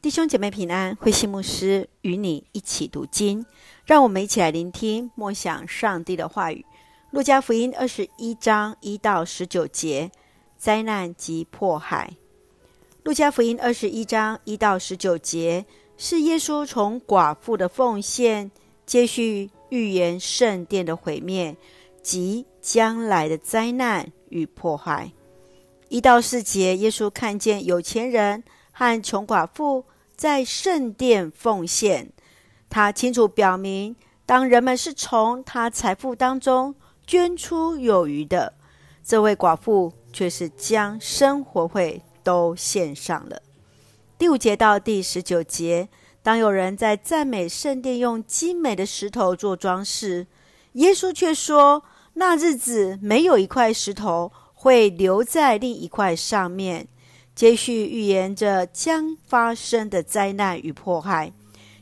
弟兄姐妹平安，慧心牧师与你一起读经，让我们一起来聆听默想上帝的话语。路加福音二十一章一到十九节，灾难及迫害。路加福音二十一章一到十九节是耶稣从寡妇的奉献，接续预言圣殿的毁灭及将来的灾难与迫害。一到四节，耶稣看见有钱人和穷寡妇在圣殿奉献，他清楚表明，当人们是从他财富当中捐出有余的，这位寡妇却是将生活费都献上了。第五节到第十九节，当有人在赞美圣殿用精美的石头做装饰，耶稣却说，那日子没有一块石头会留在另一块上面。接续预言着将发生的灾难与迫害，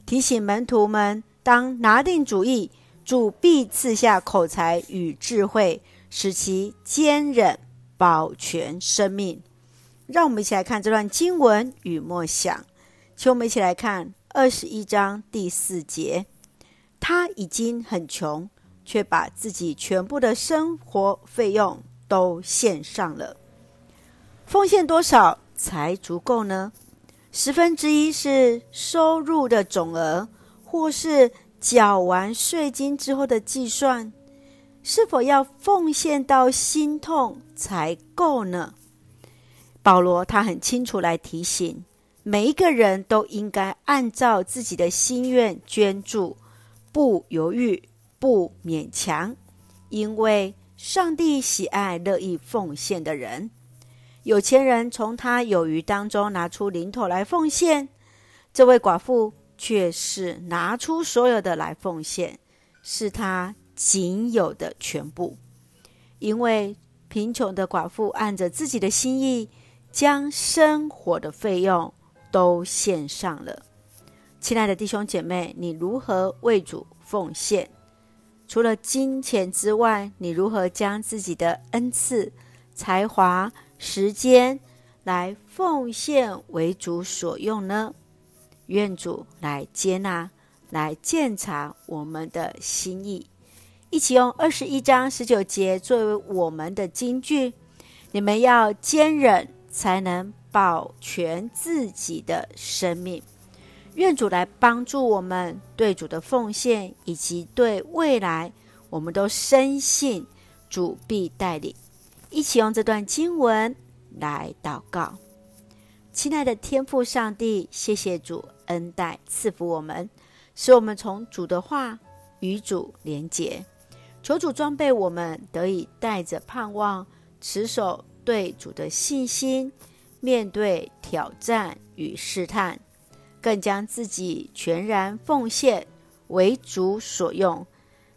提醒门徒们当拿定主意，主必赐下口才与智慧，使其坚忍保全生命。让我们一起来看这段经文与默想，请我们一起来看二十一章第四节。他已经很穷，却把自己全部的生活费用都献上了，奉献多少才足够呢？十分之一是收入的总额，或是缴完税金之后的计算？是否要奉献到心痛才够呢？保罗他很清楚来提醒每一个人都应该按照自己的心愿捐助，不犹豫，不勉强，因为上帝喜爱乐意奉献的人。有钱人从他有余当中拿出零头来奉献，这位寡妇却是拿出所有的来奉献，是他仅有的全部。因为贫穷的寡妇按着自己的心意，将生活的费用都献上了。亲爱的弟兄姐妹，你如何为主奉献？除了金钱之外，你如何将自己的恩赐、才华，时间来奉献为主所用呢？愿主来接纳，来鉴察我们的心意。一起用二十一章十九节作为我们的金句：你们要坚忍，才能保全自己的生命。愿主来帮助我们对主的奉献，以及对未来，我们都深信主必带领。一起用这段经文来祷告，亲爱的天父上帝，谢谢主恩待赐福我们，使我们从主的话与主连结。求主装备我们，得以带着盼望，持守对主的信心，面对挑战与试探，更将自己全然奉献为主所用。